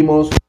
vimos